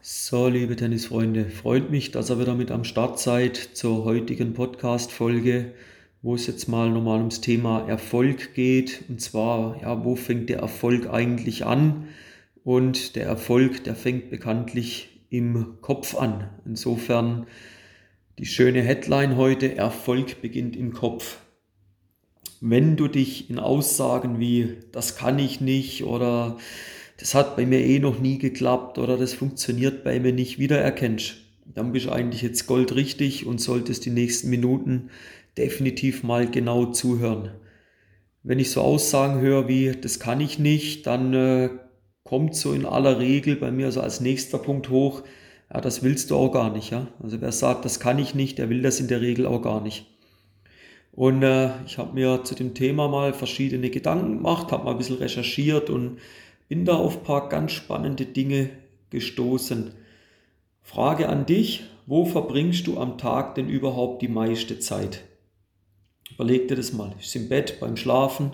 So, liebe Tennisfreunde, freut mich, dass ihr wieder mit am Start seid zur heutigen Podcast-Folge, wo es jetzt mal nochmal ums Thema Erfolg geht. Und zwar, ja, wo fängt der Erfolg eigentlich an? Und der Erfolg, der fängt bekanntlich im Kopf an. Insofern die schöne Headline heute, Erfolg beginnt im Kopf. Wenn du dich in Aussagen wie, das kann ich nicht oder das hat bei mir eh noch nie geklappt oder das funktioniert bei mir nicht, wiedererkennst, dann bist du eigentlich jetzt goldrichtig und solltest die nächsten Minuten definitiv mal genau zuhören. Wenn ich so Aussagen höre wie, das kann ich nicht, dann äh, kommt so in aller Regel bei mir so als nächster Punkt hoch, ja, das willst du auch gar nicht. Ja? Also wer sagt, das kann ich nicht, der will das in der Regel auch gar nicht. Und äh, ich habe mir zu dem Thema mal verschiedene Gedanken gemacht, habe mal ein bisschen recherchiert und bin da auf ein paar ganz spannende Dinge gestoßen. Frage an dich, wo verbringst du am Tag denn überhaupt die meiste Zeit? Überleg dir das mal. Ist im Bett, beim Schlafen,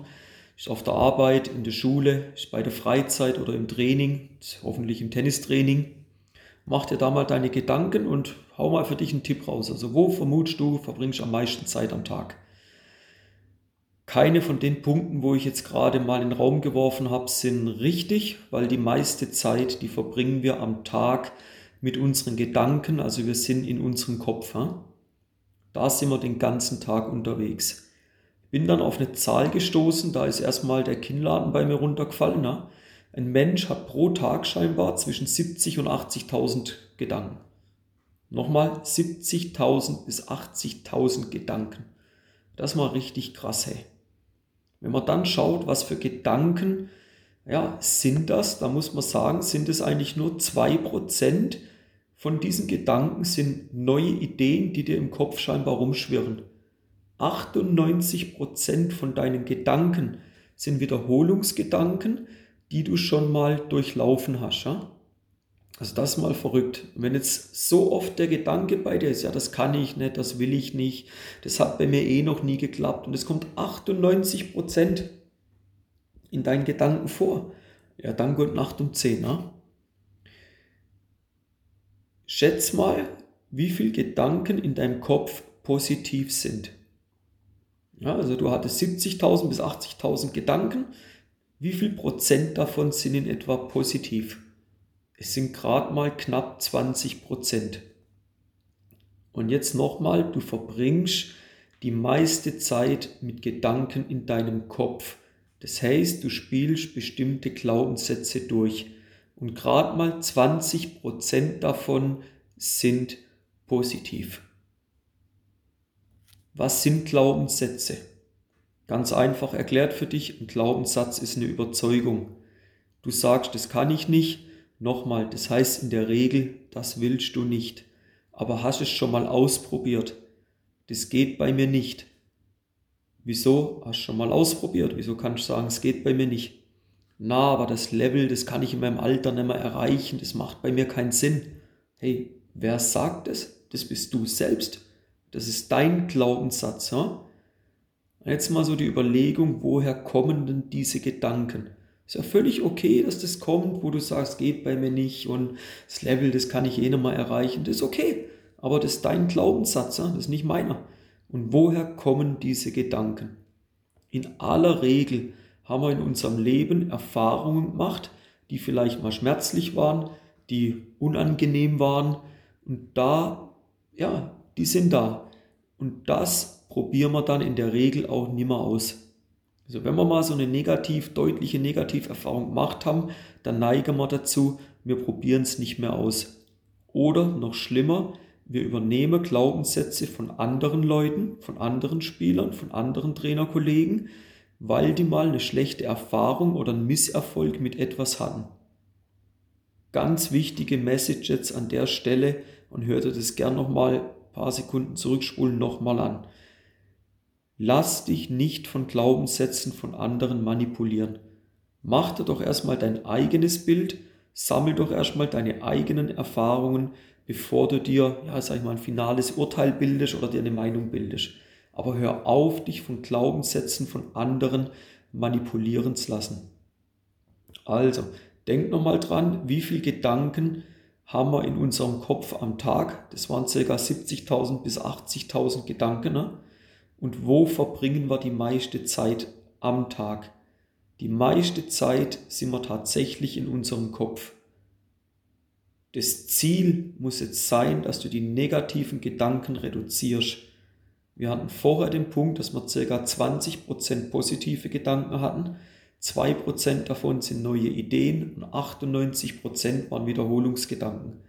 ist auf der Arbeit, in der Schule, ist bei der Freizeit oder im Training, ist hoffentlich im Tennistraining. Mach dir da mal deine Gedanken und hau mal für dich einen Tipp raus. Also wo vermutest du, verbringst du am meisten Zeit am Tag? Keine von den Punkten, wo ich jetzt gerade mal in den Raum geworfen habe, sind richtig, weil die meiste Zeit, die verbringen wir am Tag mit unseren Gedanken, also wir sind in unserem Kopf. Da sind wir den ganzen Tag unterwegs. Bin dann auf eine Zahl gestoßen, da ist erstmal der Kinnladen bei mir runtergefallen. Ein Mensch hat pro Tag scheinbar zwischen 70 und 80.000 Gedanken. Nochmal 70.000 bis 80.000 Gedanken. Das mal richtig krass, hey. Wenn man dann schaut, was für Gedanken ja, sind das, da muss man sagen, sind es eigentlich nur 2% von diesen Gedanken sind neue Ideen, die dir im Kopf scheinbar rumschwirren. 98% von deinen Gedanken sind Wiederholungsgedanken, die du schon mal durchlaufen hast. Ja? Also das ist mal verrückt. Wenn jetzt so oft der Gedanke bei dir ist, ja, das kann ich nicht, das will ich nicht, das hat bei mir eh noch nie geklappt und es kommt 98 Prozent in deinen Gedanken vor, ja, dann gute Nacht um 10. Ne? Schätz mal, wie viele Gedanken in deinem Kopf positiv sind. Ja, also du hattest 70.000 bis 80.000 Gedanken. Wie viel Prozent davon sind in etwa positiv? Es sind gerade mal knapp 20 Prozent. Und jetzt nochmal, du verbringst die meiste Zeit mit Gedanken in deinem Kopf. Das heißt, du spielst bestimmte Glaubenssätze durch. Und gerade mal 20 Prozent davon sind positiv. Was sind Glaubenssätze? Ganz einfach erklärt für dich, ein Glaubenssatz ist eine Überzeugung. Du sagst, das kann ich nicht, Nochmal, das heißt in der Regel, das willst du nicht. Aber hast es schon mal ausprobiert? Das geht bei mir nicht. Wieso? Hast du schon mal ausprobiert? Wieso kannst du sagen, es geht bei mir nicht? Na, aber das Level, das kann ich in meinem Alter nicht mehr erreichen. Das macht bei mir keinen Sinn. Hey, wer sagt es? Das bist du selbst. Das ist dein Glaubenssatz. Ja? Jetzt mal so die Überlegung, woher kommen denn diese Gedanken? Ist ja völlig okay, dass das kommt, wo du sagst, geht bei mir nicht und das Level, das kann ich eh nicht mal erreichen. Das ist okay. Aber das ist dein Glaubenssatz, das ist nicht meiner. Und woher kommen diese Gedanken? In aller Regel haben wir in unserem Leben Erfahrungen gemacht, die vielleicht mal schmerzlich waren, die unangenehm waren. Und da, ja, die sind da. Und das probieren wir dann in der Regel auch nimmer aus. Also wenn wir mal so eine negativ, deutliche Negativerfahrung gemacht haben, dann neigen wir dazu, wir probieren es nicht mehr aus. Oder noch schlimmer, wir übernehmen Glaubenssätze von anderen Leuten, von anderen Spielern, von anderen Trainerkollegen, weil die mal eine schlechte Erfahrung oder einen Misserfolg mit etwas hatten. Ganz wichtige Message jetzt an der Stelle und hört ihr das gern nochmal ein paar Sekunden zurückspulen nochmal an. Lass dich nicht von Glaubenssätzen von anderen manipulieren. Mach dir doch erstmal dein eigenes Bild, sammel doch erstmal deine eigenen Erfahrungen, bevor du dir, ja, sag ich mal, ein finales Urteil bildest oder dir eine Meinung bildest. Aber hör auf, dich von Glaubenssätzen von anderen manipulieren zu lassen. Also, denk nochmal dran, wie viele Gedanken haben wir in unserem Kopf am Tag. Das waren ca. 70.000 bis 80.000 Gedanken. Ne? Und wo verbringen wir die meiste Zeit am Tag? Die meiste Zeit sind wir tatsächlich in unserem Kopf. Das Ziel muss jetzt sein, dass du die negativen Gedanken reduzierst. Wir hatten vorher den Punkt, dass wir ca. 20% positive Gedanken hatten. 2% davon sind neue Ideen und 98% waren Wiederholungsgedanken.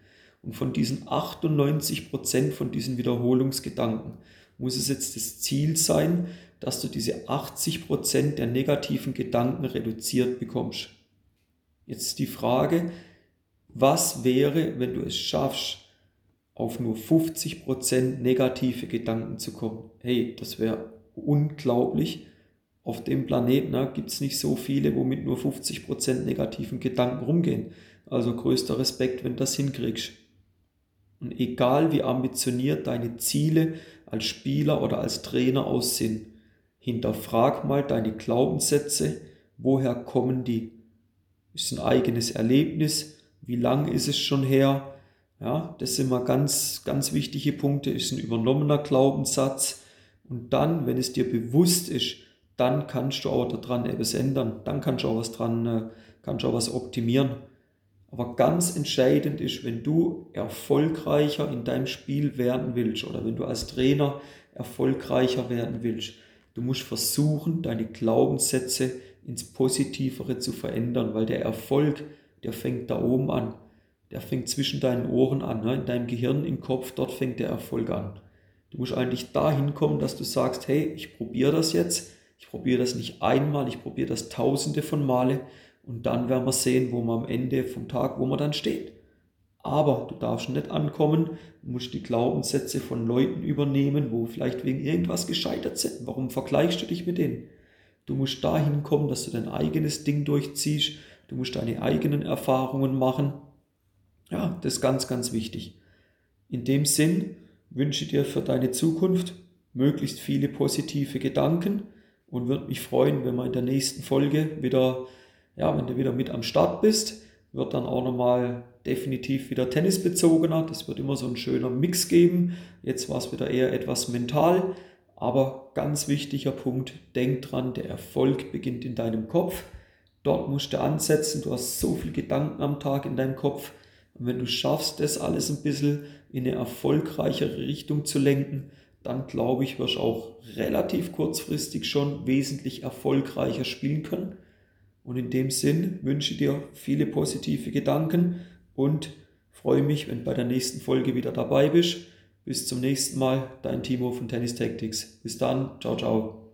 Und von diesen 98% von diesen Wiederholungsgedanken muss es jetzt das Ziel sein, dass du diese 80% der negativen Gedanken reduziert bekommst. Jetzt die Frage, was wäre, wenn du es schaffst, auf nur 50% negative Gedanken zu kommen? Hey, das wäre unglaublich. Auf dem Planeten ne, gibt es nicht so viele, wo mit nur 50% negativen Gedanken rumgehen. Also größter Respekt, wenn du das hinkriegst. Und egal wie ambitioniert deine Ziele als Spieler oder als Trainer aussehen, hinterfrag mal deine Glaubenssätze, woher kommen die? Ist ein eigenes Erlebnis? Wie lang ist es schon her? Ja, das sind mal ganz, ganz wichtige Punkte. Ist ein übernommener Glaubenssatz. Und dann, wenn es dir bewusst ist, dann kannst du auch daran etwas ändern. Dann kannst du auch was dran, äh, kannst du auch was optimieren. Aber ganz entscheidend ist, wenn du erfolgreicher in deinem Spiel werden willst oder wenn du als Trainer erfolgreicher werden willst, du musst versuchen, deine Glaubenssätze ins Positivere zu verändern, weil der Erfolg, der fängt da oben an. Der fängt zwischen deinen Ohren an, ne? in deinem Gehirn, im Kopf, dort fängt der Erfolg an. Du musst eigentlich dahin kommen, dass du sagst, hey, ich probiere das jetzt. Ich probiere das nicht einmal, ich probiere das tausende von Male und dann werden wir sehen, wo wir am Ende vom Tag, wo man dann steht. Aber du darfst nicht ankommen, du musst die Glaubenssätze von Leuten übernehmen, wo vielleicht wegen irgendwas gescheitert sind. Warum vergleichst du dich mit denen? Du musst dahin kommen, dass du dein eigenes Ding durchziehst. Du musst deine eigenen Erfahrungen machen. Ja, das ist ganz, ganz wichtig. In dem Sinn wünsche ich dir für deine Zukunft möglichst viele positive Gedanken und würde mich freuen, wenn wir in der nächsten Folge wieder ja, wenn du wieder mit am Start bist, wird dann auch nochmal definitiv wieder tennisbezogener. Das wird immer so ein schöner Mix geben. Jetzt war es wieder eher etwas mental. Aber ganz wichtiger Punkt, denk dran, der Erfolg beginnt in deinem Kopf. Dort musst du ansetzen. Du hast so viel Gedanken am Tag in deinem Kopf. Und wenn du schaffst, das alles ein bisschen in eine erfolgreichere Richtung zu lenken, dann glaube ich, wirst du auch relativ kurzfristig schon wesentlich erfolgreicher spielen können. Und in dem Sinn wünsche ich dir viele positive Gedanken und freue mich, wenn du bei der nächsten Folge wieder dabei bist. Bis zum nächsten Mal, dein Timo von Tennis Tactics. Bis dann, ciao, ciao.